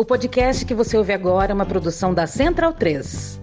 O podcast que você ouve agora é uma produção da Central 3.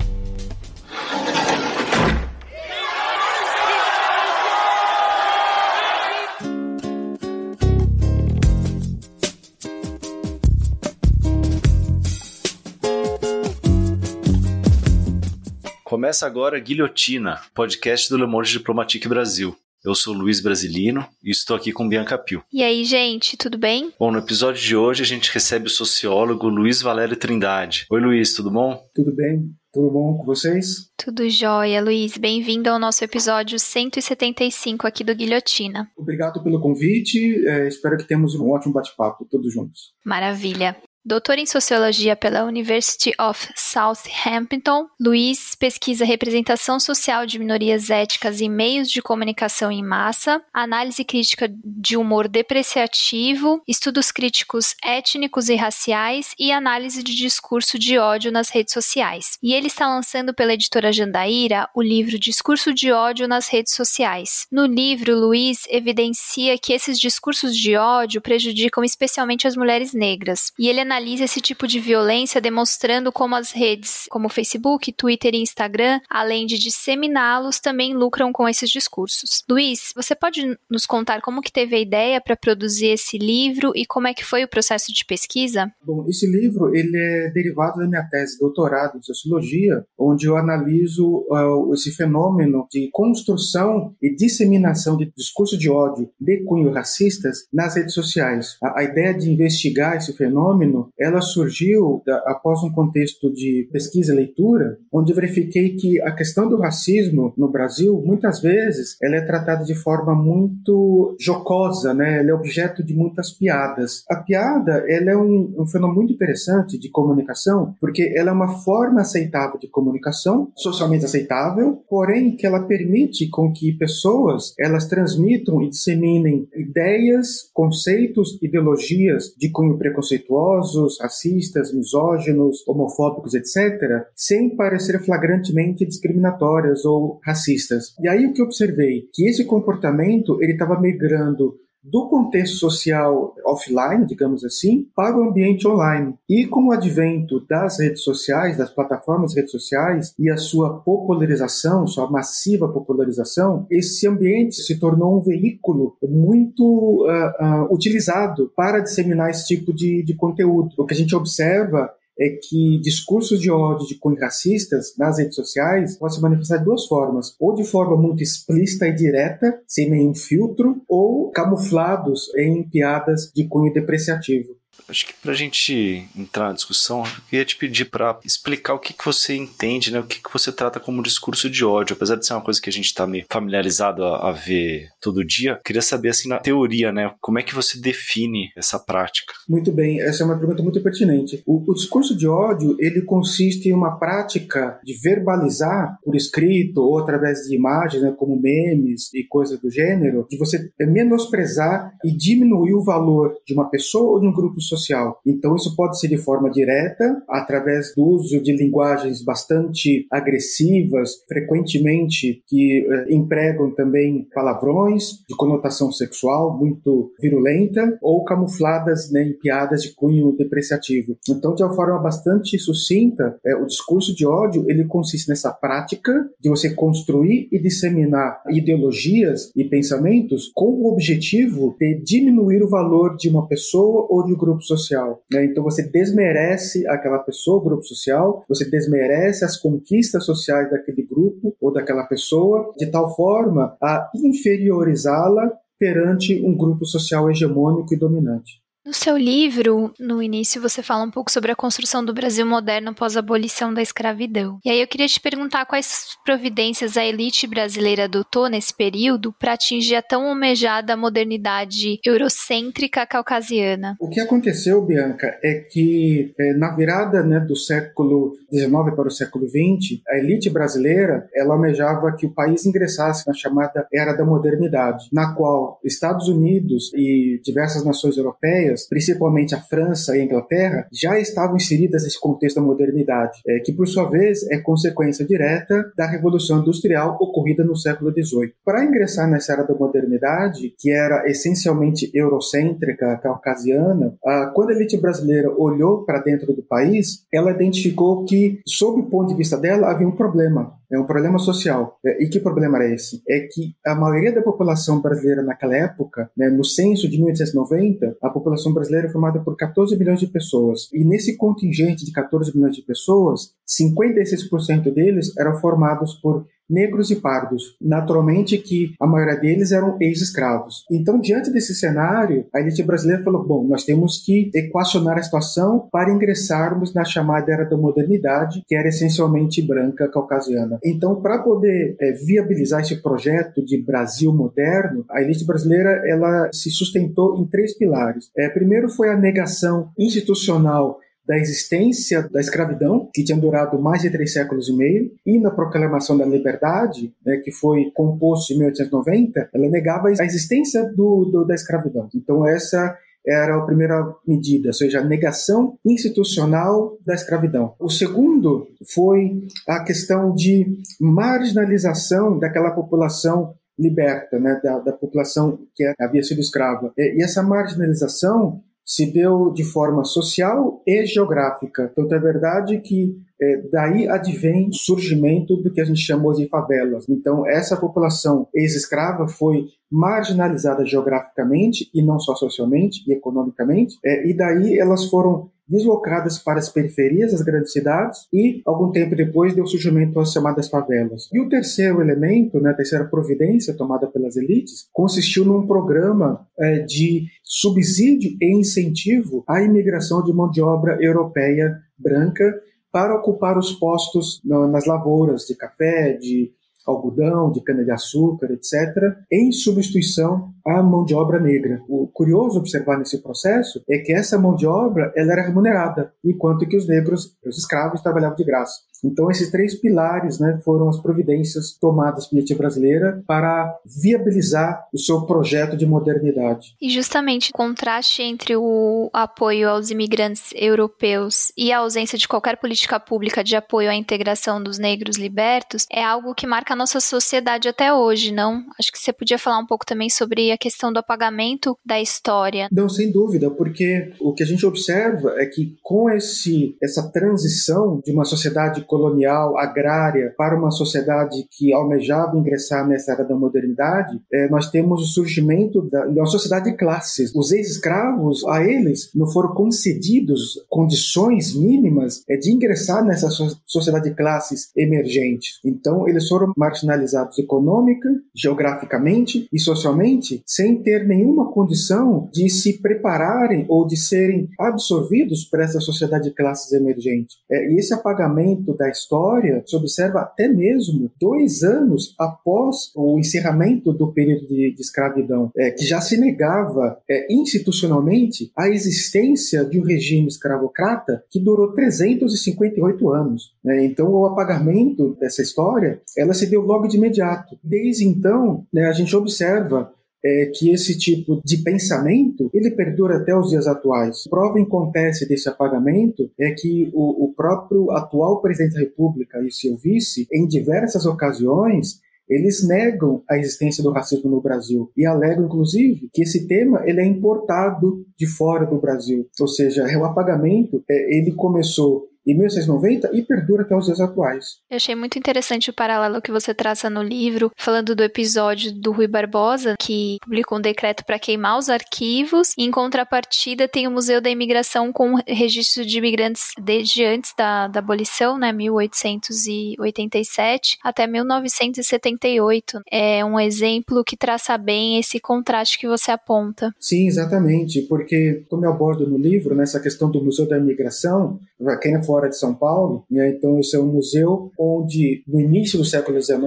Começa agora Guilhotina, podcast do Le Monde Diplomatique Brasil. Eu sou Luiz Brasilino e estou aqui com Bianca Pio. E aí, gente, tudo bem? Bom, no episódio de hoje a gente recebe o sociólogo Luiz Valério Trindade. Oi, Luiz, tudo bom? Tudo bem. Tudo bom com vocês? Tudo jóia, Luiz. Bem-vindo ao nosso episódio 175 aqui do Guilhotina. Obrigado pelo convite. É, espero que tenhamos um ótimo bate-papo todos juntos. Maravilha. Doutor em Sociologia pela University of Southampton, Luiz pesquisa representação social de minorias étnicas em meios de comunicação em massa, análise crítica de humor depreciativo, estudos críticos étnicos e raciais e análise de discurso de ódio nas redes sociais. E ele está lançando pela editora Jandaíra o livro Discurso de ódio nas redes sociais. No livro, Luiz evidencia que esses discursos de ódio prejudicam especialmente as mulheres negras, e ele analisa esse tipo de violência demonstrando como as redes, como Facebook, Twitter e Instagram, além de disseminá-los, também lucram com esses discursos. Luiz, você pode nos contar como que teve a ideia para produzir esse livro e como é que foi o processo de pesquisa? Bom, esse livro ele é derivado da minha tese de doutorado em sociologia, onde eu analiso uh, esse fenômeno de construção e disseminação de discurso de ódio de cunho racistas nas redes sociais. A, a ideia de investigar esse fenômeno ela surgiu após um contexto de pesquisa e leitura, onde verifiquei que a questão do racismo no Brasil, muitas vezes, ela é tratada de forma muito jocosa, né? Ela é objeto de muitas piadas. A piada, ela é um, um fenômeno muito interessante de comunicação, porque ela é uma forma aceitável de comunicação, socialmente aceitável, porém que ela permite com que pessoas, elas transmitam e disseminem ideias, conceitos, ideologias de cunho preconceituoso, racistas, misóginos, homofóbicos, etc., sem parecer flagrantemente discriminatórias ou racistas. E aí o que observei? Que esse comportamento ele estava migrando do contexto social offline, digamos assim, para o ambiente online. E com o advento das redes sociais, das plataformas de redes sociais e a sua popularização, sua massiva popularização, esse ambiente se tornou um veículo muito uh, uh, utilizado para disseminar esse tipo de, de conteúdo. O que a gente observa é que discursos de ódio de cunho racistas nas redes sociais podem se manifestar de duas formas, ou de forma muito explícita e direta, sem nenhum filtro, ou camuflados em piadas de cunho depreciativo. Acho que para a gente entrar na discussão, eu queria te pedir para explicar o que, que você entende, né? o que, que você trata como discurso de ódio. Apesar de ser uma coisa que a gente está meio familiarizado a, a, ver todo dia, queria saber, assim, na teoria, né? como é que você define essa prática? Muito bem, essa é uma pergunta muito pertinente. O, o discurso de ódio, ele consiste em uma prática de verbalizar por escrito ou através de imagens, né, como memes e coisas do gênero, de você menosprezar e diminuir o valor de uma pessoa ou de um grupo social. Então, isso pode ser de forma direta, através do uso de linguagens bastante agressivas, frequentemente que eh, empregam também palavrões de conotação sexual muito virulenta ou camufladas né, em piadas de cunho depreciativo. Então, de uma forma bastante sucinta, eh, o discurso de ódio ele consiste nessa prática de você construir e disseminar ideologias e pensamentos com o objetivo de diminuir o valor de uma pessoa ou de um grupo grupo social. Né? Então você desmerece aquela pessoa, grupo social, você desmerece as conquistas sociais daquele grupo ou daquela pessoa, de tal forma a inferiorizá-la perante um grupo social hegemônico e dominante. No seu livro, no início, você fala um pouco sobre a construção do Brasil moderno após a abolição da escravidão. E aí eu queria te perguntar quais providências a elite brasileira adotou nesse período para atingir a tão almejada modernidade eurocêntrica caucasiana. O que aconteceu, Bianca, é que é, na virada né, do século XIX para o século XX, a elite brasileira ela almejava que o país ingressasse na chamada Era da Modernidade, na qual Estados Unidos e diversas nações europeias europeias, principalmente a França e a Inglaterra, já estavam inseridas nesse contexto da modernidade, é, que por sua vez é consequência direta da Revolução Industrial ocorrida no século XVIII. Para ingressar nessa era da modernidade, que era essencialmente eurocêntrica, caucasiana, quando a elite brasileira olhou para dentro do país, ela identificou que, sob o ponto de vista dela, havia um problema é um problema social. É, e que problema era esse? É que a maioria da população brasileira naquela época, né, no censo de 1890, a população brasileira é formada por 14 milhões de pessoas. E nesse contingente de 14 milhões de pessoas, 56% deles eram formados por negros e pardos. Naturalmente que a maioria deles eram ex-escravos. Então, diante desse cenário, a elite brasileira falou: bom, nós temos que equacionar a situação para ingressarmos na chamada era da modernidade, que era essencialmente branca caucasiana. Então, para poder é, viabilizar esse projeto de Brasil moderno, a elite brasileira ela se sustentou em três pilares. É, primeiro foi a negação institucional da existência da escravidão, que tinha durado mais de três séculos e meio, e na Proclamação da Liberdade, né, que foi composto em 1890, ela negava a existência do, do, da escravidão. Então, essa era a primeira medida, ou seja, a negação institucional da escravidão. O segundo foi a questão de marginalização daquela população liberta, né, da, da população que havia sido escrava. E essa marginalização se deu de forma social e geográfica. Então, é verdade que é, daí advém o surgimento do que a gente chamou de favelas. Então, essa população ex-escrava foi marginalizada geograficamente e não só socialmente e economicamente, é, e daí elas foram deslocadas para as periferias das grandes cidades e, algum tempo depois, deu surgimento às chamadas favelas. E o terceiro elemento, né, a terceira providência tomada pelas elites, consistiu num programa é, de subsídio e incentivo à imigração de mão de obra europeia branca para ocupar os postos nas lavouras de café, de algodão, de cana-de-açúcar, etc., em substituição à mão de obra negra. O curioso observar nesse processo é que essa mão de obra ela era remunerada, enquanto que os negros, os escravos, trabalhavam de graça. Então, esses três pilares né, foram as providências tomadas pela elite brasileira para viabilizar o seu projeto de modernidade. E justamente o contraste entre o apoio aos imigrantes europeus e a ausência de qualquer política pública de apoio à integração dos negros libertos é algo que marca a nossa sociedade até hoje, não? Acho que você podia falar um pouco também sobre a questão do apagamento da história. Não, sem dúvida, porque o que a gente observa é que com esse, essa transição de uma sociedade colonial, agrária, para uma sociedade que almejava ingressar nessa era da modernidade, é, nós temos o surgimento da, de uma sociedade de classes. Os ex-escravos, a eles, não foram concedidos condições mínimas é, de ingressar nessa so sociedade de classes emergentes. Então, eles foram marginalizados econômica, geograficamente e socialmente, sem ter nenhuma condição de se prepararem ou de serem absorvidos por essa sociedade de classes emergentes. É, e esse apagamento da história se observa até mesmo dois anos após o encerramento do período de, de escravidão, é, que já se negava é, institucionalmente a existência de um regime escravocrata que durou 358 anos. Né? Então, o apagamento dessa história, ela se deu logo de imediato. Desde então, né, a gente observa é, que esse tipo de pensamento ele perdura até os dias atuais. Prova acontece desse apagamento é que o, o próprio atual presidente da República e seu vice, em diversas ocasiões, eles negam a existência do racismo no Brasil e alegam, inclusive, que esse tema ele é importado de fora do Brasil. Ou seja, o apagamento é, ele começou em 1690 e perdura até os dias atuais. Eu achei muito interessante o paralelo que você traça no livro, falando do episódio do Rui Barbosa, que publicou um decreto para queimar os arquivos, e em contrapartida tem o Museu da Imigração com registro de imigrantes desde antes da, da abolição, né, 1887 até 1978. É um exemplo que traça bem esse contraste que você aponta. Sim, exatamente, porque como eu abordo no livro, nessa questão do Museu da Imigração, quem não for fora de São Paulo. Né? Então, esse é um museu onde, no início do século XIX,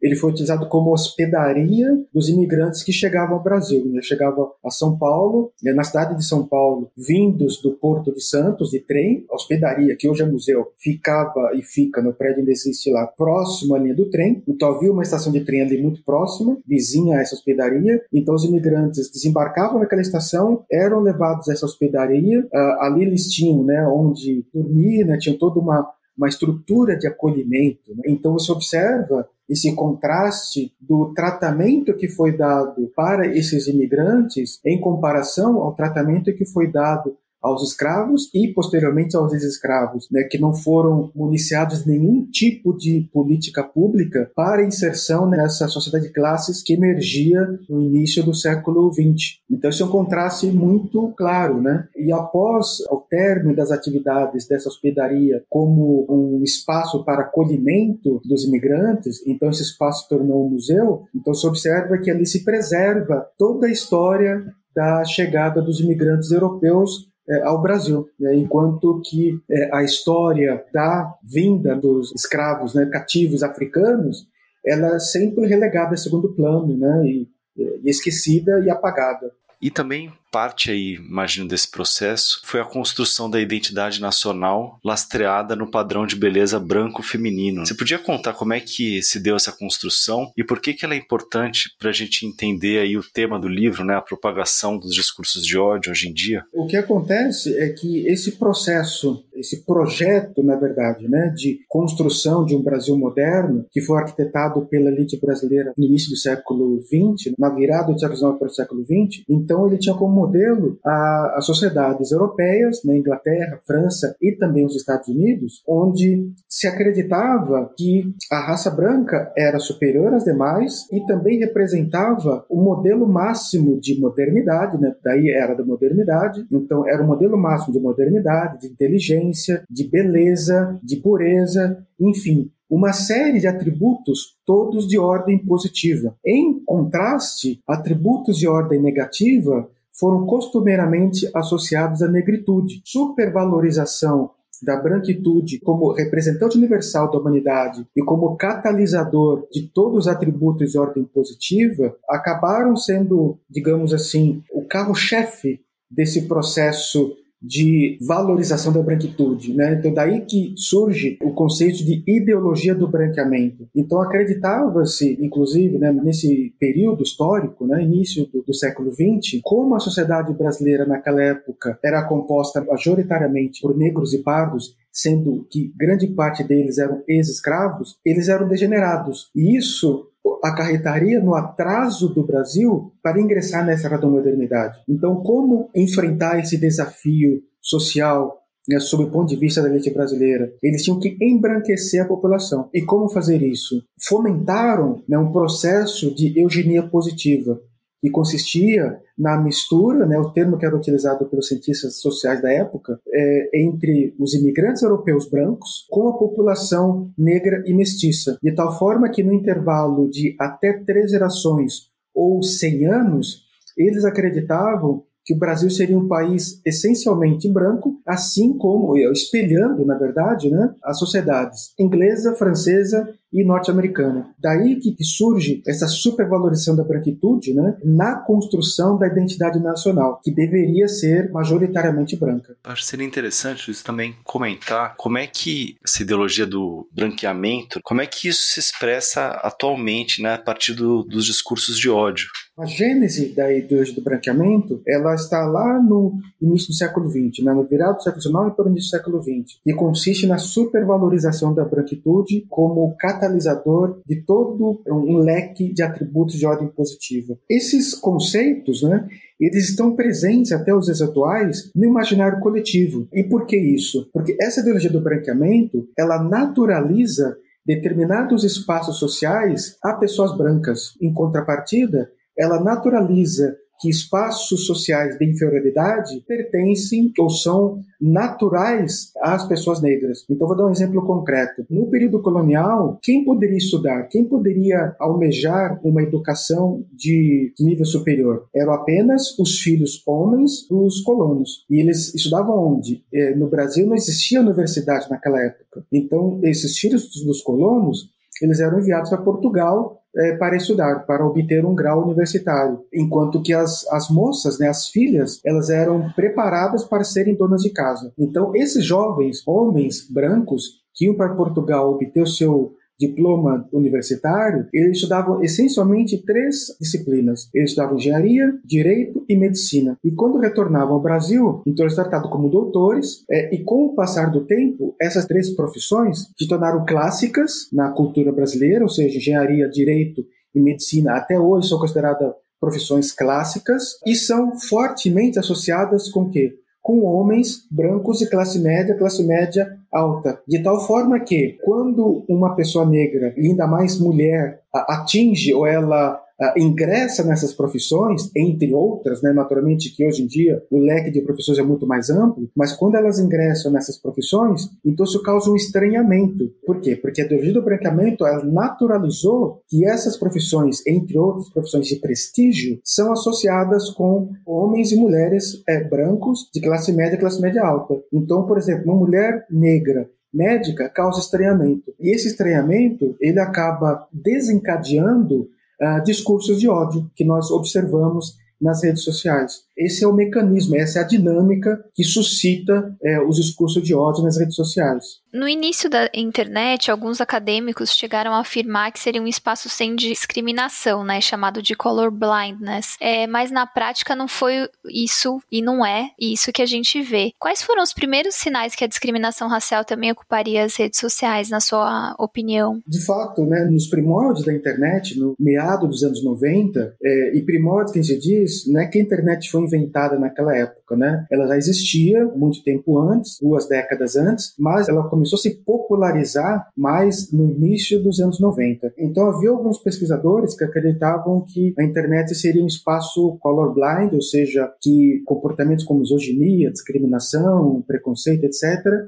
ele foi utilizado como hospedaria dos imigrantes que chegavam ao Brasil. Né? Chegavam a São Paulo, né? na cidade de São Paulo, vindos do Porto de Santos, de trem, a hospedaria, que hoje é museu, ficava e fica no prédio ainda existe lá, próximo à linha do trem. Então, havia uma estação de trem ali muito próxima, vizinha a essa hospedaria. Então, os imigrantes desembarcavam naquela estação, eram levados a essa hospedaria. Uh, ali eles tinham né, onde dormir, né, tinham toda uma, uma estrutura de acolhimento. Né? Então, você observa esse contraste do tratamento que foi dado para esses imigrantes em comparação ao tratamento que foi dado aos escravos e posteriormente aos ex-escravos, né, que não foram municiados nenhum tipo de política pública para inserção nessa sociedade de classes que emergia no início do século XX. Então isso é um contraste muito claro, né? E após o término das atividades dessa hospedaria como um espaço para acolhimento dos imigrantes, então esse espaço tornou um museu. Então se observa que ali se preserva toda a história da chegada dos imigrantes europeus ao Brasil, né? enquanto que é, a história da vinda dos escravos né, cativos africanos ela é sempre relegada a segundo plano né? e, e esquecida e apagada. E também parte aí, imagino, desse processo foi a construção da identidade nacional lastreada no padrão de beleza branco feminino. Você podia contar como é que se deu essa construção e por que, que ela é importante para a gente entender aí o tema do livro, né, a propagação dos discursos de ódio hoje em dia? O que acontece é que esse processo, esse projeto, na verdade, né, de construção de um Brasil moderno, que foi arquitetado pela elite brasileira no início do século XX, na virada do século XIX para o século XX, então ele tinha como modelo as sociedades europeias, né, Inglaterra, França e também os Estados Unidos, onde se acreditava que a raça branca era superior às demais e também representava o modelo máximo de modernidade, né? daí era da modernidade, então era o modelo máximo de modernidade, de inteligência, de beleza, de pureza, enfim, uma série de atributos, todos de ordem positiva. Em contraste, atributos de ordem negativa foram costumeiramente associados à negritude. Supervalorização da branquitude como representante universal da humanidade e como catalisador de todos os atributos de ordem positiva acabaram sendo, digamos assim, o carro-chefe desse processo de valorização da branquitude, né? Então daí que surge o conceito de ideologia do branqueamento. Então acreditava-se, inclusive, né, nesse período histórico, né, início do, do século XX, como a sociedade brasileira naquela época era composta majoritariamente por negros e pardos, sendo que grande parte deles eram ex-escravos, eles eram degenerados. E isso acarretaria no atraso do Brasil para ingressar nessa modernidade. Então, como enfrentar esse desafio social né, sob o ponto de vista da elite brasileira. Eles tinham que embranquecer a população. E como fazer isso? Fomentaram né, um processo de eugenia positiva que consistia na mistura, né, o termo que era utilizado pelos cientistas sociais da época, é, entre os imigrantes europeus brancos com a população negra e mestiça, de tal forma que no intervalo de até três gerações ou 100 anos, eles acreditavam que o Brasil seria um país essencialmente branco, assim como, espelhando, na verdade, né, as sociedades inglesa, francesa e norte-americana. Daí que, surge essa supervalorização da branquitude né, na construção da identidade nacional, que deveria ser majoritariamente branca. Acho que seria interessante isso também comentar como é que essa ideologia do branqueamento, como é que isso se expressa atualmente né, a partir do, dos discursos de ódio. A gênese da ideologia do branqueamento, ela está lá no início do século XX, né, no virado do século XIX para o início do século XX, e consiste na supervalorização da branquitude como catalisador de todo um leque de atributos de ordem positiva. Esses conceitos, né, eles estão presentes até os dias atuais no imaginário coletivo. E por que isso? Porque essa ideologia do branqueamento, ela naturaliza determinados espaços sociais a pessoas brancas. Em contrapartida, ela naturaliza que espaços sociais de inferioridade pertencem ou são naturais às pessoas negras. Então, vou dar um exemplo concreto. No período colonial, quem poderia estudar? Quem poderia almejar uma educação de nível superior? Eram apenas os filhos homens dos colonos. E eles estudavam onde? É, no Brasil não existia universidade naquela época. Então, esses filhos dos colonos eles eram enviados para Portugal é, para estudar, para obter um grau universitário, enquanto que as, as moças, né, as filhas, elas eram preparadas para serem donas de casa. Então, esses jovens homens brancos que iam para Portugal obter o seu diploma universitário, eles estudavam essencialmente três disciplinas. Eles estudavam engenharia, direito e medicina. E quando retornavam ao Brasil, então eles tratados como doutores, é, e com o passar do tempo, essas três profissões se tornaram clássicas na cultura brasileira, ou seja, engenharia, direito e medicina até hoje são consideradas profissões clássicas e são fortemente associadas com o quê? Com homens brancos de classe média, classe média alta. De tal forma que, quando uma pessoa negra, e ainda mais mulher, atinge ou ela uh, ingressa nessas profissões, entre outras, né, naturalmente que hoje em dia o leque de profissões é muito mais amplo, mas quando elas ingressam nessas profissões, então isso causa um estranhamento. Por quê? Porque a ideologia do branqueamento ela naturalizou que essas profissões, entre outras profissões de prestígio, são associadas com homens e mulheres é, brancos de classe média e classe média alta. Então, por exemplo, uma mulher negra médica causa estranhamento. E esse estranhamento, ele acaba desencadeando uh, discursos de ódio que nós observamos nas redes sociais. Esse é o mecanismo, essa é a dinâmica que suscita é, os discursos de ódio nas redes sociais. No início da internet, alguns acadêmicos chegaram a afirmar que seria um espaço sem discriminação, né, chamado de color blindness. É, mas na prática não foi isso e não é isso que a gente vê. Quais foram os primeiros sinais que a discriminação racial também ocuparia as redes sociais, na sua opinião? De fato, né, nos primórdios da internet, no meado dos anos 90, é, e primórdios que a gente diz, não é que a internet foi inventada naquela época, né? Ela já existia muito tempo antes, duas décadas antes, mas ela começou a se popularizar mais no início dos anos 90. Então havia alguns pesquisadores que acreditavam que a internet seria um espaço colorblind, ou seja, que comportamentos como misoginia, discriminação, preconceito, etc.,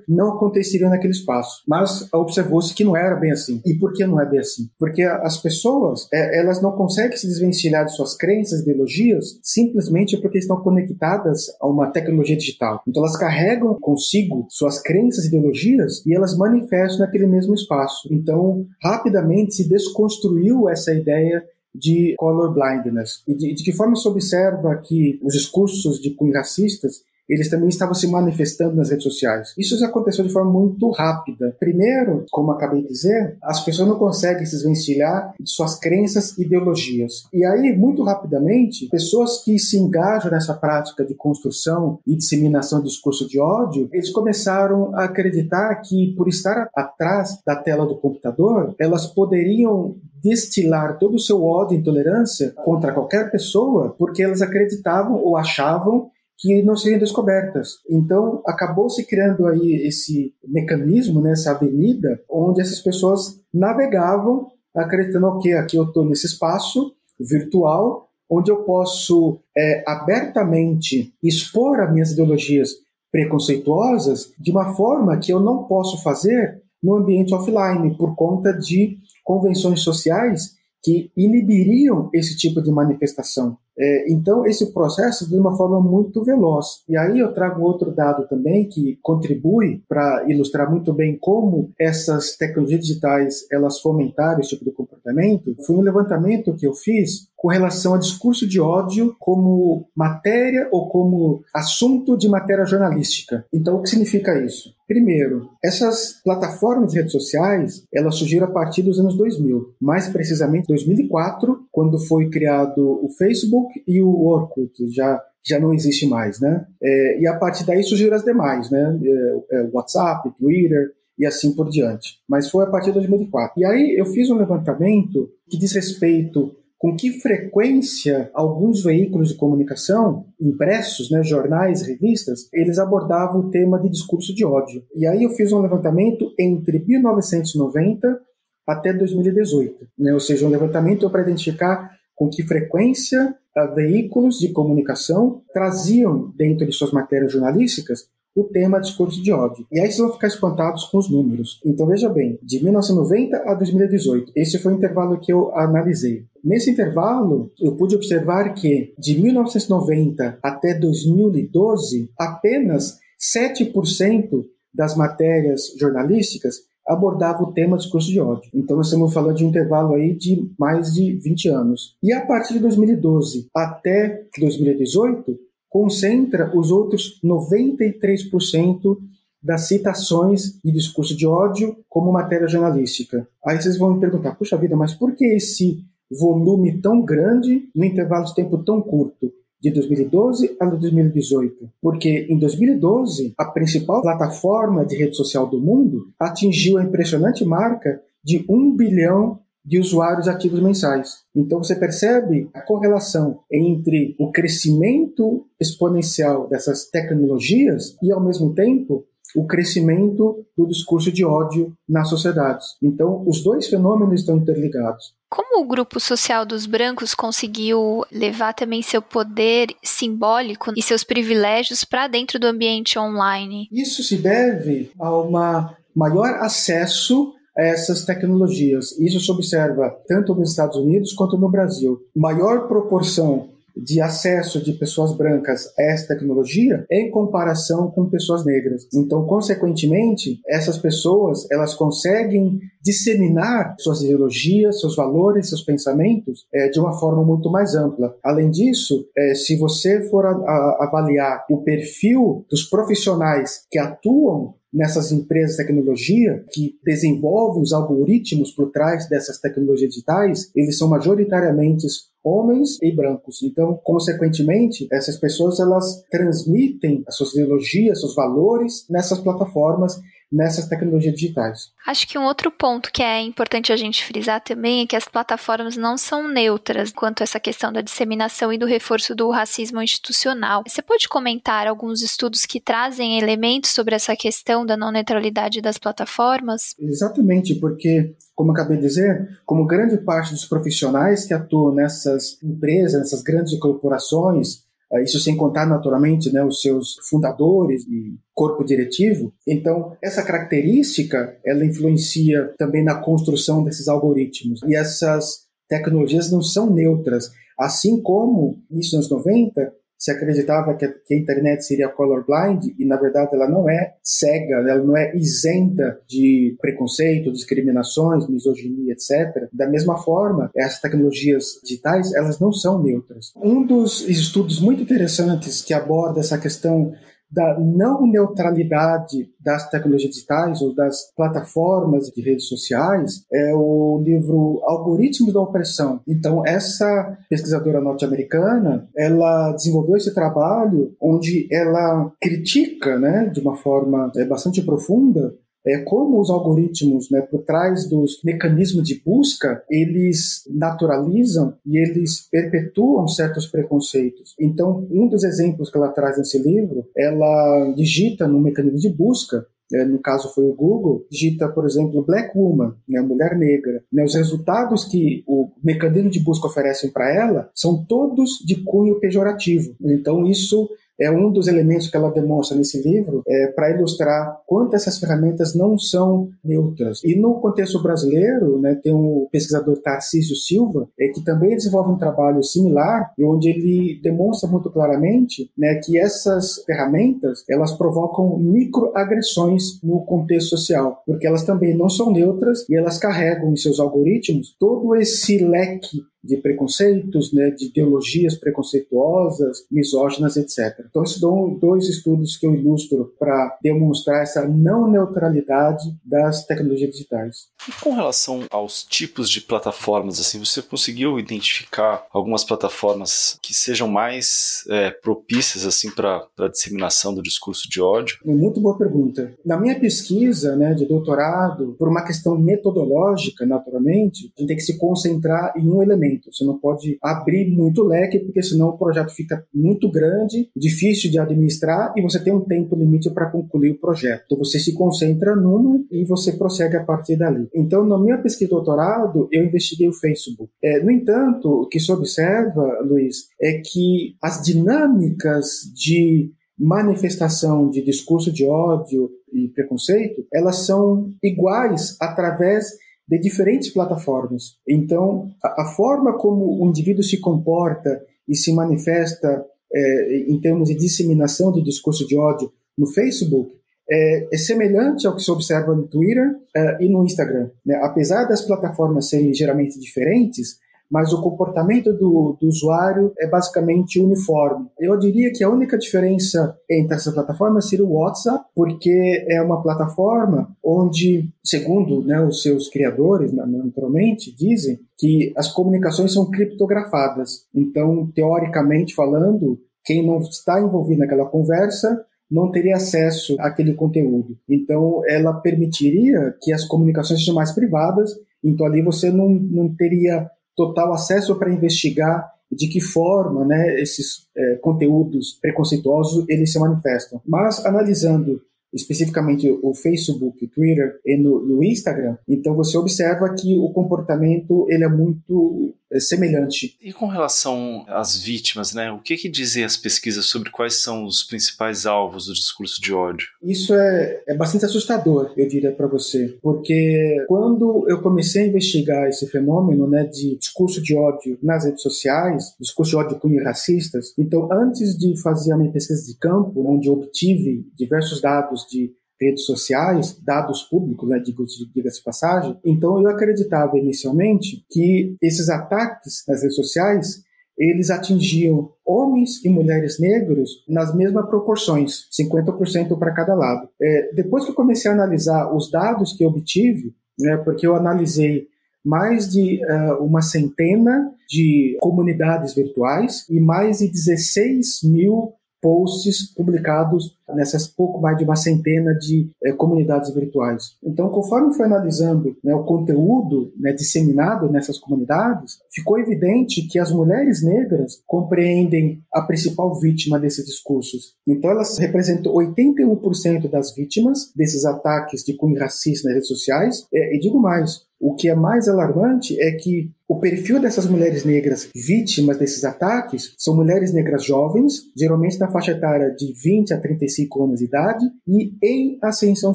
não aconteceriam naquele espaço. Mas observou-se que não era bem assim. E por que não é bem assim? Porque as pessoas, é, elas não conseguem se desvencilhar de suas crenças, ideologias, simplesmente porque estão conectadas a uma tecnologia digital. Então elas carregam consigo suas crenças e ideologias e elas manifestam naquele mesmo espaço. Então, rapidamente se desconstruiu essa ideia de color blindness. E de, de que forma se observa que os discursos de cunho racistas eles também estavam se manifestando nas redes sociais. Isso aconteceu de forma muito rápida. Primeiro, como acabei de dizer, as pessoas não conseguem se desvencilhar de suas crenças e ideologias. E aí, muito rapidamente, pessoas que se engajam nessa prática de construção e disseminação do discurso de ódio, eles começaram a acreditar que, por estar atrás da tela do computador, elas poderiam destilar todo o seu ódio e intolerância contra qualquer pessoa, porque elas acreditavam ou achavam que não seriam descobertas. Então, acabou se criando aí esse mecanismo, né, essa avenida, onde essas pessoas navegavam acreditando, ok, aqui eu estou nesse espaço virtual, onde eu posso é, abertamente expor as minhas ideologias preconceituosas de uma forma que eu não posso fazer no ambiente offline, por conta de convenções sociais que inibiriam esse tipo de manifestação. É, então, esse processo de uma forma muito veloz. E aí eu trago outro dado também que contribui para ilustrar muito bem como essas tecnologias digitais elas fomentaram esse tipo de comportamento. Foi um levantamento que eu fiz com relação ao discurso de ódio como matéria ou como assunto de matéria jornalística. Então, o que significa isso? Primeiro, essas plataformas de redes sociais, elas surgiram a partir dos anos 2000, mais precisamente 2004, quando foi criado o Facebook e o Orkut, já já não existe mais, né? É, e a partir daí surgiram as demais, né? É, é, WhatsApp, Twitter e assim por diante. Mas foi a partir de 2004. E aí eu fiz um levantamento que diz respeito com que frequência alguns veículos de comunicação, impressos, né, jornais, revistas, eles abordavam o tema de discurso de ódio. E aí eu fiz um levantamento entre 1990 até 2018, né, ou seja, um levantamento para identificar com que frequência veículos de comunicação traziam dentro de suas matérias jornalísticas o tema discurso de ódio. E aí vocês vão ficar espantados com os números. Então veja bem, de 1990 a 2018, esse foi o intervalo que eu analisei. Nesse intervalo, eu pude observar que de 1990 até 2012, apenas 7% das matérias jornalísticas abordava o tema discurso de ódio. Então nós estamos falando de um intervalo aí de mais de 20 anos. E a partir de 2012 até 2018, concentra os outros 93% das citações de discurso de ódio como matéria jornalística. Aí vocês vão me perguntar, puxa vida, mas por que esse volume tão grande no intervalo de tempo tão curto? de 2012 a 2018, porque em 2012 a principal plataforma de rede social do mundo atingiu a impressionante marca de 1 bilhão de usuários ativos mensais. Então você percebe a correlação entre o crescimento exponencial dessas tecnologias e, ao mesmo tempo, o crescimento do discurso de ódio nas sociedades. Então, os dois fenômenos estão interligados. Como o grupo social dos brancos conseguiu levar também seu poder simbólico e seus privilégios para dentro do ambiente online? Isso se deve a uma maior acesso a essas tecnologias. Isso se observa tanto nos Estados Unidos quanto no Brasil. Maior proporção de acesso de pessoas brancas a essa tecnologia em comparação com pessoas negras. Então, consequentemente, essas pessoas elas conseguem disseminar suas ideologias, seus valores, seus pensamentos é, de uma forma muito mais ampla. Além disso, é, se você for a, a, avaliar o perfil dos profissionais que atuam nessas empresas de tecnologia que desenvolvem os algoritmos por trás dessas tecnologias digitais, eles são majoritariamente homens e brancos. Então, consequentemente, essas pessoas elas transmitem as suas ideologias, seus valores nessas plataformas nessas tecnologias digitais. Acho que um outro ponto que é importante a gente frisar também é que as plataformas não são neutras quanto a essa questão da disseminação e do reforço do racismo institucional. Você pode comentar alguns estudos que trazem elementos sobre essa questão da não neutralidade das plataformas? Exatamente, porque como acabei de dizer, como grande parte dos profissionais que atuam nessas empresas, nessas grandes corporações, isso sem contar naturalmente né, os seus fundadores e corpo diretivo. Então, essa característica ela influencia também na construção desses algoritmos. E essas tecnologias não são neutras. Assim como, nos 90, se acreditava que a, que a, internet seria colorblind e na verdade ela não é cega, ela não é isenta de preconceito, discriminações, misoginia, etc. Da mesma forma, essas tecnologias digitais elas não são neutras. Um dos estudos muito interessantes que aborda essa questão da não neutralidade das tecnologias digitais ou das plataformas de redes sociais é o livro Algoritmos da Opressão. Então, essa pesquisadora norte-americana, ela desenvolveu esse trabalho onde ela critica, né, de uma forma é, bastante profunda, é, como os algoritmos, né, por trás dos mecanismos de busca, eles naturalizam e eles perpetuam certos preconceitos. Então, um dos exemplos que ela traz nesse livro, ela digita no mecanismo de busca é, no caso foi o Google, digita, por exemplo, Black Woman, né, mulher negra. Né, os resultados que o mecanismo de busca oferecem para ela são todos de cunho pejorativo. Então, isso é um dos elementos que ela demonstra nesse livro é, para ilustrar quanto essas ferramentas não são neutras. E no contexto brasileiro, né, tem um pesquisador Tarcísio Silva, é, que também desenvolve um trabalho similar, onde ele demonstra muito claramente né, que essas ferramentas elas provocam microagressões no contexto social, porque elas também não são neutras e elas carregam em seus algoritmos todo esse leque de preconceitos, né, de ideologias preconceituosas, misóginas, etc. Então, esses são dois estudos que eu ilustro para demonstrar essa não neutralidade das tecnologias digitais. E com relação aos tipos de plataformas, assim, você conseguiu identificar algumas plataformas que sejam mais é, propícias assim para a disseminação do discurso de ódio? Muito boa pergunta. Na minha pesquisa, né, de doutorado, por uma questão metodológica, naturalmente, a gente tem que se concentrar em um elemento você não pode abrir muito leque, porque senão o projeto fica muito grande, difícil de administrar e você tem um tempo limite para concluir o projeto. Então você se concentra numa e você prossegue a partir dali. Então, na minha pesquisa de doutorado, eu investiguei o Facebook. É, no entanto, o que se observa, Luiz, é que as dinâmicas de manifestação de discurso de ódio e preconceito, elas são iguais através de diferentes plataformas. Então, a, a forma como o indivíduo se comporta e se manifesta é, em termos de disseminação de discurso de ódio no Facebook é, é semelhante ao que se observa no Twitter uh, e no Instagram. Né? Apesar das plataformas serem ligeiramente diferentes, mas o comportamento do, do, usuário é basicamente uniforme. Eu diria que a única diferença entre essas plataformas seria o WhatsApp, porque é uma plataforma onde, segundo né, os seus criadores, naturalmente, dizem que as comunicações são criptografadas. Então, teoricamente falando, quem não está envolvido naquela conversa não teria acesso àquele conteúdo. Então, ela permitiria que as comunicações sejam mais privadas, então ali você não, não teria total acesso para investigar de que forma né, esses é, conteúdos preconceituosos eles se manifestam. Mas analisando especificamente o Facebook, o Twitter e no, no, Instagram, então você observa que o comportamento ele é muito é, semelhante. E com relação às vítimas, né? O que, que dizem as pesquisas sobre quais são os principais alvos do discurso de ódio? Isso é, é bastante assustador, eu diria para você, porque quando eu comecei a investigar esse fenômeno, né, de discurso de ódio nas redes sociais, discurso de ódio cunho racistas, então antes de fazer a minha pesquisa de campo, onde eu obtive diversos dados de redes sociais, dados públicos, né, diga-se passagem. Então eu acreditava inicialmente que esses ataques nas redes sociais eles atingiam homens e mulheres negros nas mesmas proporções, 50% para cada lado. É, depois que eu comecei a analisar os dados que eu obtive, né, porque eu analisei mais de uh, uma centena de comunidades virtuais e mais de 16 mil posts publicados nessas pouco mais de uma centena de é, comunidades virtuais. Então, conforme foi analisando né, o conteúdo né, disseminado nessas comunidades, ficou evidente que as mulheres negras compreendem a principal vítima desses discursos. Então, elas representam 81% das vítimas desses ataques de cunho racista nas redes sociais. É, e digo mais, o que é mais alarmante é que o perfil dessas mulheres negras vítimas desses ataques são mulheres negras jovens, geralmente na faixa etária de 20 a 35 anos de idade e em ascensão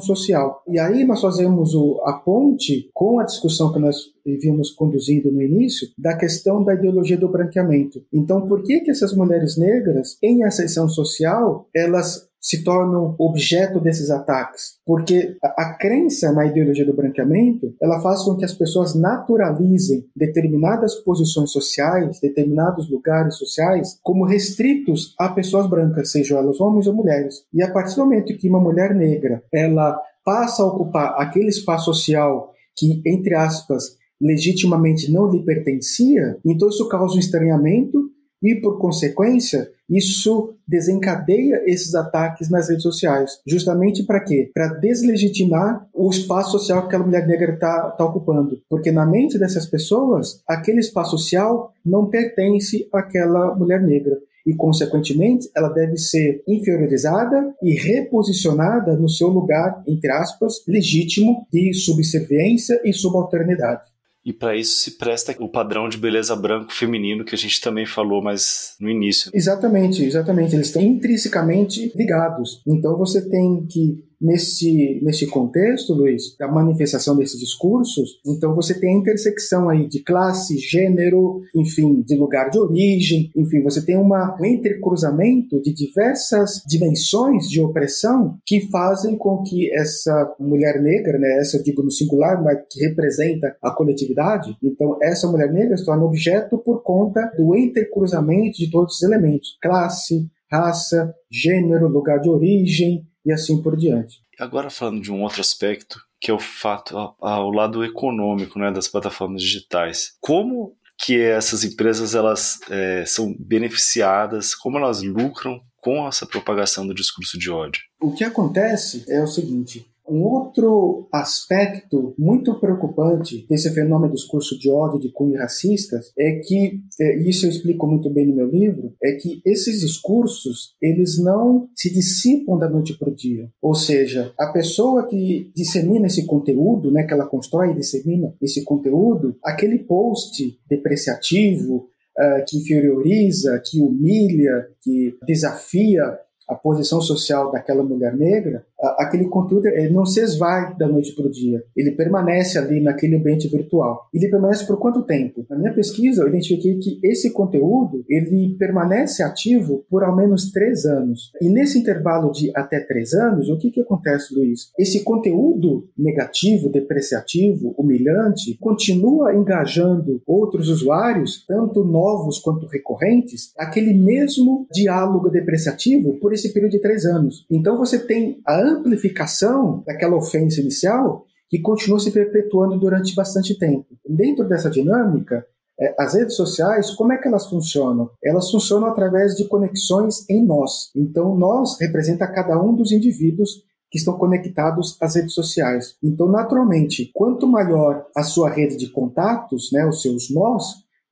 social. E aí nós fazemos o, a ponte com a discussão que nós vimos conduzindo no início da questão da ideologia do branqueamento. Então, por que que essas mulheres negras em ascensão social, elas se tornam objeto desses ataques, porque a, a, crença na ideologia do branqueamento, ela faz com que as pessoas naturalizem determinadas posições sociais, determinados lugares sociais, como restritos a pessoas brancas, sejam elas homens ou mulheres. E a partir do momento que uma mulher negra, ela passa a ocupar aquele espaço social que, entre aspas, legitimamente não lhe pertencia, então isso causa um estranhamento e, por consequência, isso desencadeia esses ataques nas redes sociais. Justamente para quê? Para deslegitimar o espaço social que aquela mulher negra está tá ocupando. Porque na mente dessas pessoas, aquele espaço social não pertence àquela mulher negra e, consequentemente, ela deve ser inferiorizada e reposicionada no seu lugar, entre aspas, legítimo de subserviência e subalternidade. E para isso se presta o padrão de beleza branco feminino que a gente também falou mais no início. Exatamente, exatamente. Eles estão intrinsecamente ligados. Então você tem que nesse, nesse contexto, Luiz, da manifestação desses discursos, então você tem a intersecção aí de classe, gênero, enfim, de lugar de origem, enfim, você tem uma, um entrecruzamento de diversas dimensões de opressão que fazem com que essa mulher negra, né, essa eu digo no singular, mas que representa a coletividade, então essa mulher negra se torna objeto por conta do entrecruzamento de todos os elementos, classe, raça, gênero, lugar de origem, e assim por diante. Agora falando de um outro aspecto, que é o fato ao lado econômico né, das plataformas digitais. Como que essas empresas elas é, são beneficiadas, como elas lucram com essa propagação do discurso de ódio? O que acontece é o seguinte: Um outro aspecto muito preocupante desse fenômeno do discurso de ódio de cunho racistas é que, é, isso eu explico muito bem no meu livro, é que esses discursos, eles não se dissipam da noite para o dia. Ou seja, a pessoa que dissemina esse conteúdo, né, que ela constrói e dissemina esse conteúdo, aquele post depreciativo, uh, que inferioriza, que humilha, que desafia a posição social daquela mulher negra, aquele conteúdo ele não se esvai da noite para o dia. Ele permanece ali naquele ambiente virtual. Ele permanece por quanto tempo? Na minha pesquisa, eu identifiquei que esse conteúdo ele permanece ativo por ao menos três anos. E nesse intervalo de até três anos, o que, que acontece, Luiz? Esse conteúdo negativo, depreciativo, humilhante, continua engajando outros usuários, tanto novos quanto recorrentes, aquele mesmo diálogo depreciativo por esse período de três anos. Então você tem a amplificação daquela ofensa inicial que continua se perpetuando durante bastante tempo. Dentro dessa dinâmica, é, as redes sociais, como é que elas funcionam? Elas funcionam através de conexões em nós. Então, nós representa cada um dos indivíduos que estão conectados às redes sociais. Então, naturalmente, quanto maior a sua rede de contatos, né, os seus nós,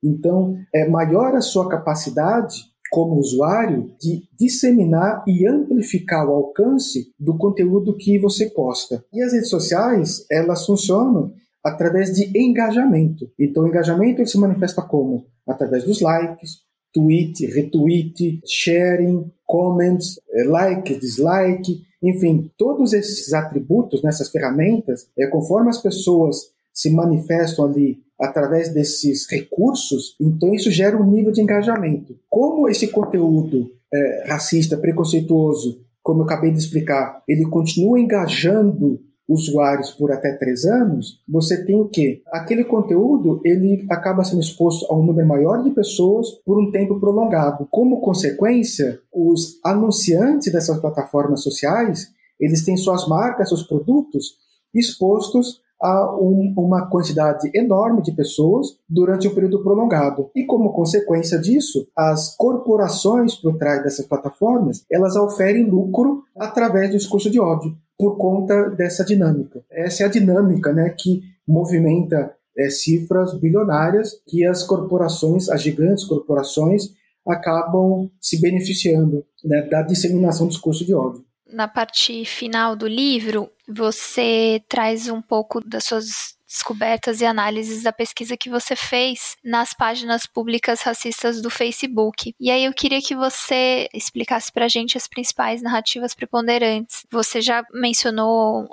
então é maior a sua capacidade como usuário de disseminar e amplificar o alcance do conteúdo que você posta. E as redes sociais, elas funcionam através de engajamento. Então, o engajamento se manifesta como? Através dos likes, tweet, retweet, sharing, comments, eh, like, dislike, enfim, todos esses atributos nessas ferramentas, é, conforme as pessoas se manifestam ali através desses recursos, então isso gera um nível de engajamento. Como esse conteúdo é, racista, preconceituoso, como eu acabei de explicar, ele continua engajando usuários por até três anos, você tem o quê? Aquele conteúdo ele acaba sendo exposto a um número maior de pessoas por um tempo prolongado. Como consequência, os anunciantes dessas plataformas sociais eles têm suas marcas, seus produtos expostos a um, uma quantidade enorme de pessoas durante um período prolongado. E como consequência disso, as corporações por trás dessas plataformas, elas oferem lucro através do discurso de ódio, por conta dessa dinâmica. Essa é a dinâmica né, que movimenta é, cifras bilionárias que as corporações, as gigantes corporações, acabam se beneficiando né, da disseminação do discurso de ódio na parte final do livro, você traz um pouco das suas descobertas e análises da pesquisa que você fez nas páginas públicas racistas do Facebook. E aí eu queria que você explicasse pra gente as principais narrativas preponderantes. Você já mencionou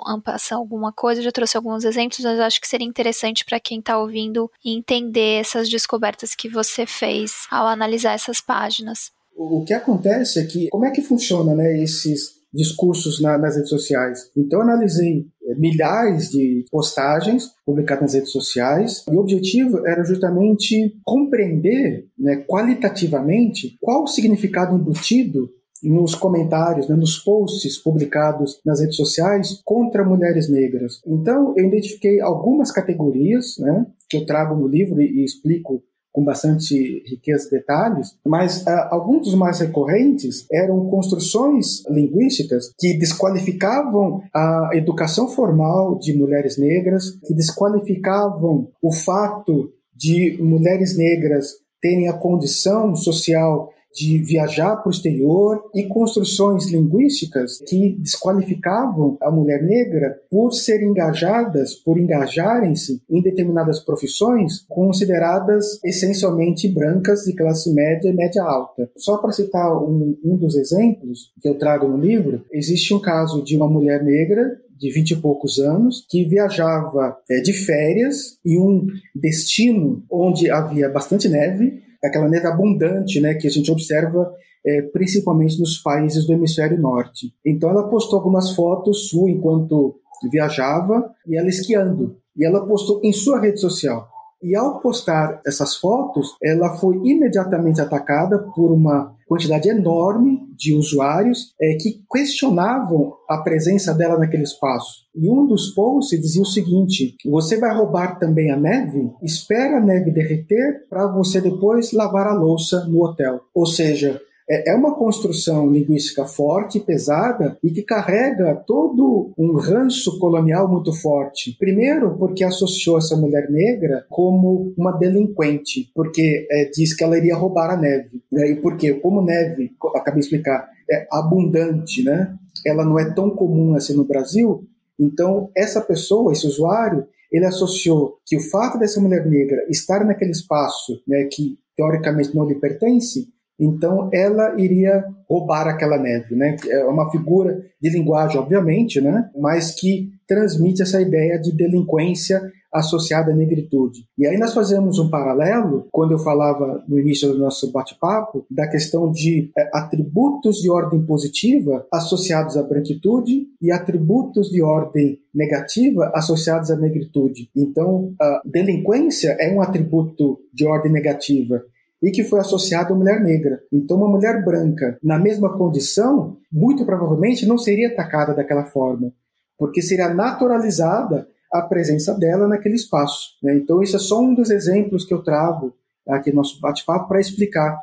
alguma coisa, já trouxe alguns exemplos, mas acho que seria interessante para quem está ouvindo entender essas descobertas que você fez ao analisar essas páginas. O que acontece é que como é que funciona, né, esses discursos na, nas redes sociais. Então, analisei eh, milhares de postagens publicadas nas redes sociais e o objetivo era justamente compreender né, qualitativamente qual o significado embutido nos comentários, né, nos posts publicados nas redes sociais contra mulheres negras. Então, eu identifiquei algumas categorias né, que eu trago no livro e, e explico com bastante riqueza de detalhes, mas uh, alguns dos mais recorrentes eram construções linguísticas que desqualificavam a educação formal de mulheres negras, que desqualificavam o fato de mulheres negras terem a condição social de viajar para o exterior e construções linguísticas que desqualificavam a mulher negra por ser engajadas, por engajarem-se em determinadas profissões consideradas essencialmente brancas de classe média e média alta. Só para citar um, um dos exemplos que eu trago no livro, existe um caso de uma mulher negra de vinte e poucos anos, que viajava é, de férias em um destino onde havia bastante neve, aquela neve abundante, né, que a gente observa é, principalmente nos países do hemisfério norte. Então ela postou algumas fotos suas enquanto viajava e ela esquiando. E ela postou em sua rede social. E ao postar essas fotos, ela foi imediatamente atacada por uma quantidade enorme de usuários é, que questionavam a presença dela naquele espaço. E um dos posts dizia o seguinte: você vai roubar também a neve? Espera a neve derreter para você depois lavar a louça no hotel. Ou seja, é, é uma construção linguística forte, pesada e que carrega todo um ranço colonial muito forte. Primeiro, porque associou essa mulher negra como uma delinquente, porque é, diz que ela iria roubar a neve. Né? E por quê? Como neve, acabei de explicar, é abundante, né? ela não é tão comum assim no Brasil, então essa pessoa, esse usuário, ele associou que o fato dessa mulher negra estar naquele espaço né, que teoricamente não lhe pertence, então ela iria roubar aquela neve, né? É uma figura de linguagem, obviamente, né? Mas que transmite essa ideia de delinquência associada à negritude. E aí nós fazemos um paralelo, quando eu falava no início do nosso bate-papo, da questão de é, atributos de ordem positiva associados à branquitude e atributos de ordem negativa associados à negritude. Então, a delinquência é um atributo de ordem negativa e que foi associado à mulher negra. Então, uma mulher branca, na mesma condição, muito provavelmente não seria atacada daquela forma, porque seria naturalizada a presença dela naquele espaço. Né? Então, isso é só um dos exemplos que eu trago aqui no nosso bate-papo para explicar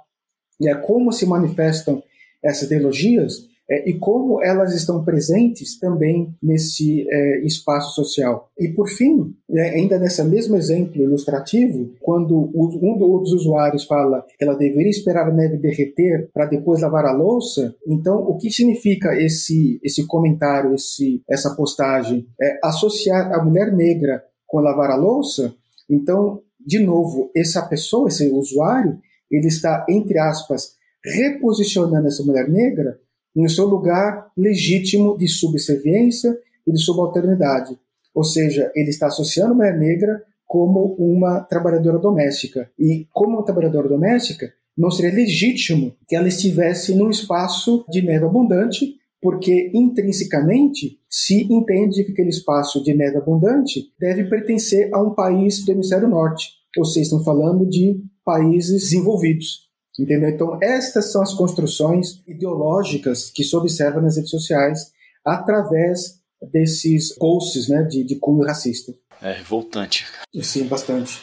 né, como se manifestam essas ideologias é, e como elas estão presentes também nesse é, espaço social. E por fim, né, ainda nesse mesmo exemplo ilustrativo, quando um dos usuários fala que ela deveria esperar a neve derreter para depois lavar a louça, então o que significa esse, esse comentário, esse, essa postagem? É associar a mulher negra com lavar a louça? Então, de novo, essa pessoa, esse usuário, ele está, entre aspas, reposicionando essa mulher negra no seu lugar legítimo de subserviência e de subalternidade. Ou seja, ele está associando a mulher negra como uma trabalhadora doméstica. E como uma trabalhadora doméstica, não seria legítimo que ela estivesse num espaço de neve abundante, porque intrinsecamente se entende que aquele espaço de neve abundante deve pertencer a um país do hemisfério norte. Ou seja, estão falando de países desenvolvidos. Entendeu? Então, estas são as construções ideológicas que se observam nas redes sociais através desses posts né, de, de cunho racista. É revoltante. Sim, bastante.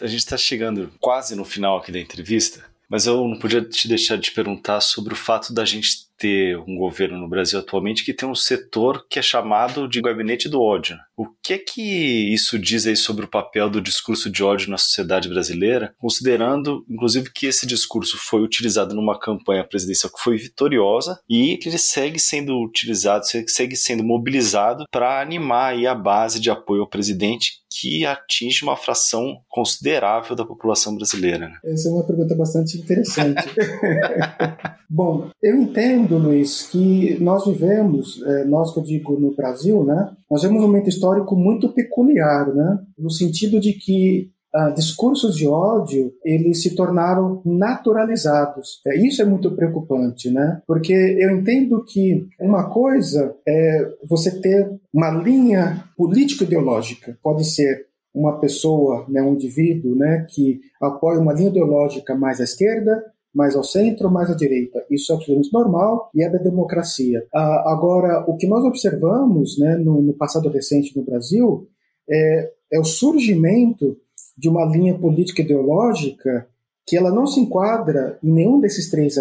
A gente está chegando quase no final aqui da entrevista, mas eu não podia te deixar de perguntar sobre o fato da gente ter um governo no Brasil atualmente que tem um setor que é chamado de gabinete do ódio. O que é que isso diz aí sobre o papel do discurso de ódio na sociedade brasileira, considerando, inclusive, que esse discurso foi utilizado numa campanha presidencial que foi vitoriosa e que ele segue sendo utilizado, segue sendo mobilizado para animar aí a base de apoio ao presidente que atinge uma fração considerável da população brasileira. Né? Essa é uma pergunta bastante interessante. Bom, eu entendo, Luiz, que nós vivemos, é, nós que eu digo no Brasil, né? Nós vivemos um momento histórico muito peculiar, né? No sentido de que uh, discursos de ódio eles se tornaram naturalizados. É, isso é muito preocupante, né? Porque eu entendo que uma coisa é você ter uma linha político-ideológica, pode ser uma pessoa, né, um indivíduo, né, que apoia uma linha ideológica mais à esquerda mais ao centro, mais à direita. Isso é absolutamente normal e é da democracia. Ah, agora, o que nós observamos né, no, no passado recente no Brasil é, é o surgimento de uma linha política ideológica que ela não se enquadra em nenhum desses três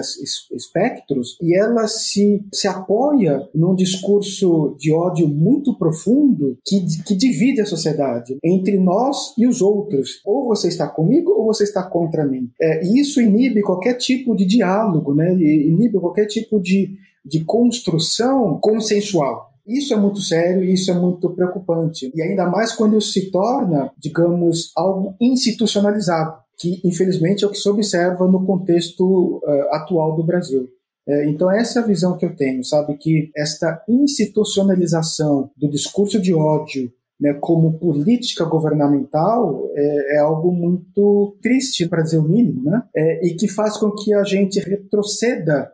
espectros e ela se, se apoia num discurso de ódio muito profundo que, que divide a sociedade entre nós e os outros. Ou você está comigo ou você está contra mim. É, e isso inibe qualquer tipo de diálogo, né? inibe qualquer tipo de, de construção consensual. Isso é muito sério e isso é muito preocupante. E ainda mais quando isso se torna, digamos, algo institucionalizado que infelizmente é o que se observa no contexto uh, atual do Brasil. É, então essa é a visão que eu tenho, sabe, que esta institucionalização do discurso de ódio né, como política governamental é, é, algo muito triste, para dizer o mínimo, né? É, e que faz com que a gente retroceda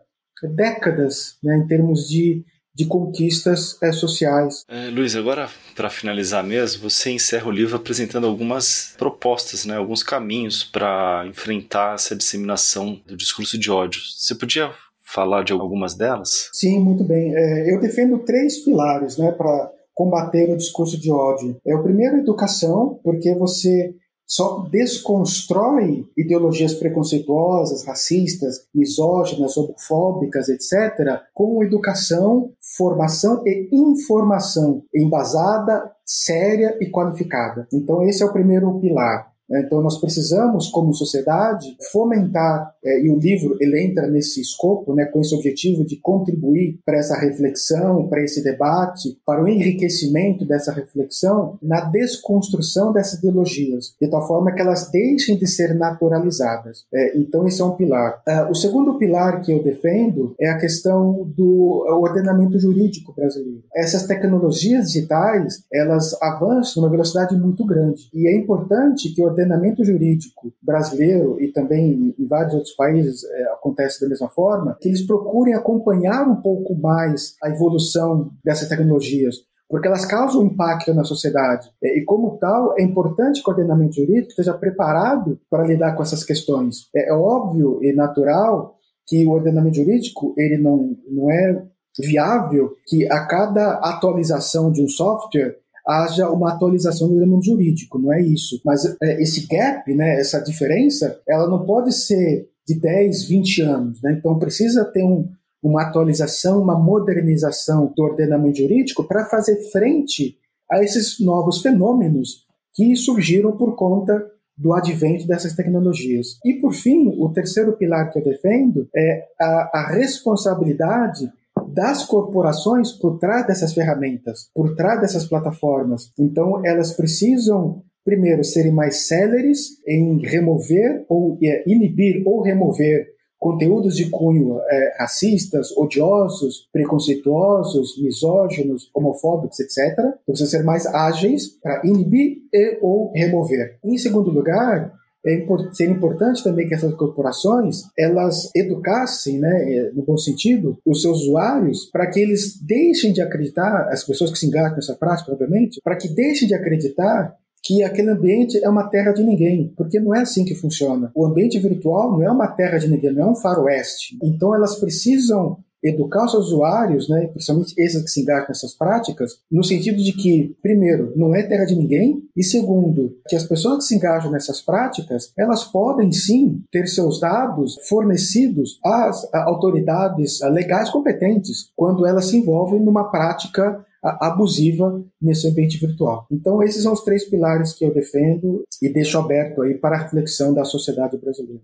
décadas né, em termos de de conquistas é, sociais. É, Luiz, agora para finalizar mesmo, você encerra o livro apresentando algumas propostas, né, alguns caminhos para enfrentar essa disseminação do discurso de ódio. Você podia falar de algumas delas? Sim, muito bem. É, eu defendo três pilares né, para combater o discurso de ódio. É o primeiro, educação, porque você só desconstrói ideologias preconceituosas, racistas, misóginas, homofóbicas, etc., com educação, formação e informação embasada, séria e qualificada. Então, esse é o primeiro pilar. Né? Então, nós precisamos, como sociedade, fomentar, é, e o livro ele entra nesse escopo, né, com esse objetivo de contribuir para essa reflexão, para esse debate, para o enriquecimento dessa reflexão, na desconstrução dessas ideologias, de tal forma que elas deixem de ser naturalizadas. É, então, esse é um pilar. Uh, o segundo pilar que eu defendo é a questão do ordenamento jurídico brasileiro. Essas tecnologias digitais, elas avançam numa velocidade muito grande, e é importante que o ordenamento jurídico brasileiro e também em vários outros países é, acontece da mesma forma, que eles procurem acompanhar um pouco mais a evolução dessas tecnologias, porque elas causam impacto na sociedade. É, e, como tal, é importante que o ordenamento jurídico esteja preparado para lidar com essas questões. É, é óbvio e natural que o ordenamento jurídico ele não, não é viável que a cada atualização de um software haja uma atualização do elemento jurídico, não é isso. Mas é, esse gap, né, essa diferença, ela não pode ser de 10, 20 anos. Né? Então precisa ter um, uma atualização, uma modernização do ordenamento jurídico para fazer frente a esses novos fenômenos que surgiram por conta do advento dessas tecnologias. E, por fim, o terceiro pilar que eu defendo é a, a responsabilidade das corporações por trás dessas ferramentas, por trás dessas plataformas. Então, elas precisam primeiro serem mais céleres em remover ou é, inibir ou remover conteúdos de cunho é, racistas, odiosos, preconceituosos, misóginos, homofóbicos, etc. Então, precisam ser mais ágeis para inibir e ou remover. Em segundo lugar, é ser importante também que essas corporações elas educassem, né, é, no bom sentido, os seus usuários para que eles deixem de acreditar, as pessoas que se engajam nessa prática, obviamente, para que deixem de acreditar que aquele ambiente é uma terra de ninguém, porque não é assim que funciona. O ambiente virtual não é uma terra de ninguém, não é um faroeste. Então elas precisam educar os usuários, né, principalmente esses que se engajam nessas práticas, no sentido de que, primeiro, não é terra de ninguém, e segundo, que as pessoas que se engajam nessas práticas, elas podem sim ter seus dados fornecidos às autoridades legais competentes quando elas se envolvem numa prática abusiva nesse ambiente virtual. Então, esses são os três pilares que eu defendo e deixo aberto aí para a reflexão da sociedade brasileira.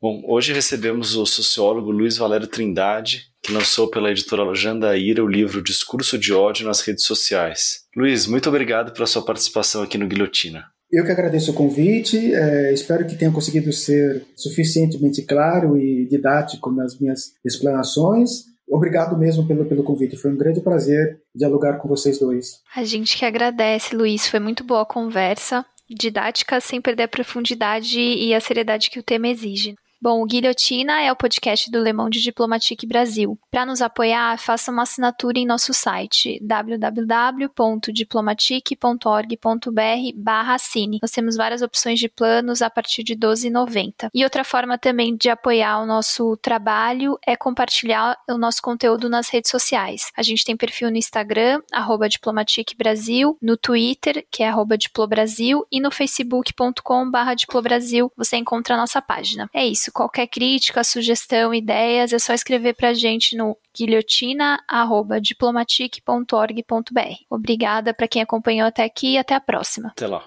Bom, hoje recebemos o sociólogo Luiz Valério Trindade, que lançou pela editora Jandaíra o livro Discurso de Ódio nas Redes Sociais. Luiz, muito obrigado pela sua participação aqui no Guilhotina. Eu que agradeço o convite, é, espero que tenha conseguido ser suficientemente claro e didático nas minhas explanações. Obrigado mesmo pelo, pelo convite, foi um grande prazer dialogar com vocês dois. A gente que agradece, Luiz, foi muito boa a conversa, didática sem perder a profundidade e a seriedade que o tema exige. Bom, o Guilhotina é o podcast do Le Monde Diplomatique Brasil. Para nos apoiar, faça uma assinatura em nosso site www.diplomatique.org.br assine. Nós temos várias opções de planos a partir de R$ 12,90. E outra forma também de apoiar o nosso trabalho é compartilhar o nosso conteúdo nas redes sociais. A gente tem perfil no Instagram, Diplomatique Brasil, no Twitter, que é Diplobrasil, e no facebook.com barra Diplobrasil você encontra a nossa página. É isso. Qualquer crítica, sugestão, ideias, é só escrever pra gente no guilhotina@diplomatic.org.br. Obrigada para quem acompanhou até aqui e até a próxima. Até lá.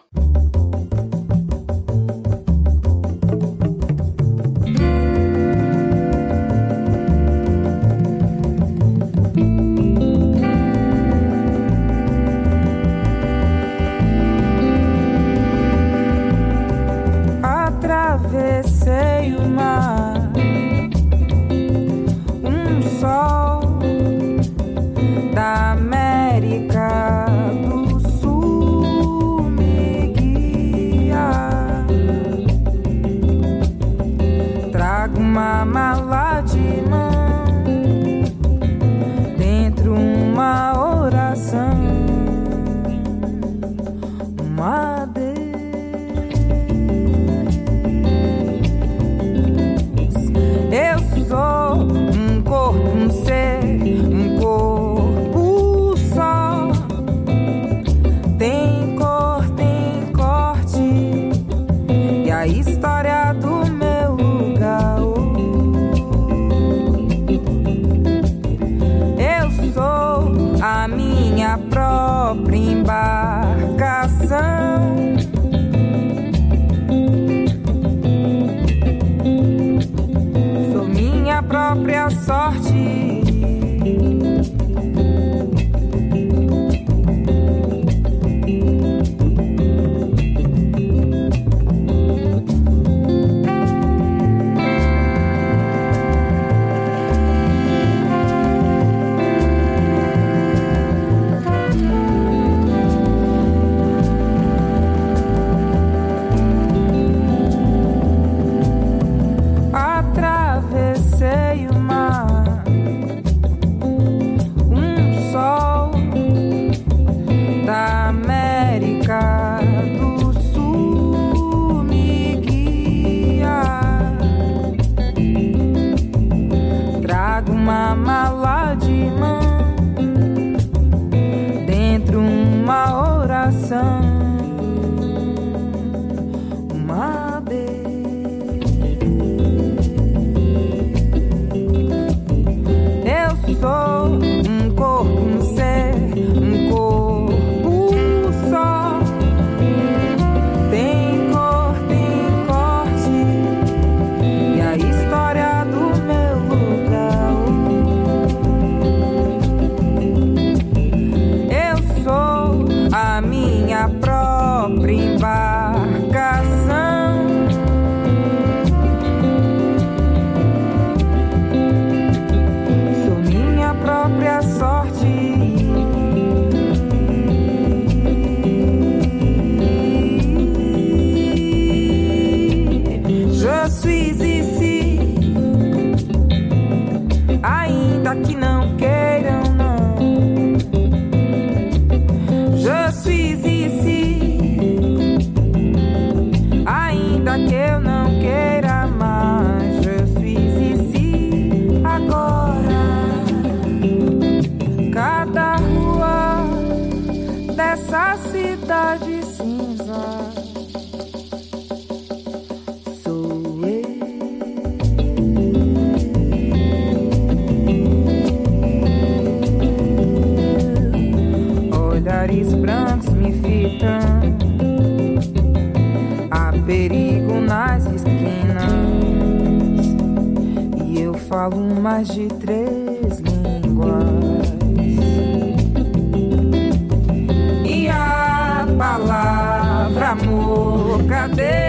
cidade cinza. sou eu. olhares brancos me fitam. Há perigo nas esquinas. E eu falo mais de três. baby.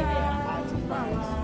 Antichrist.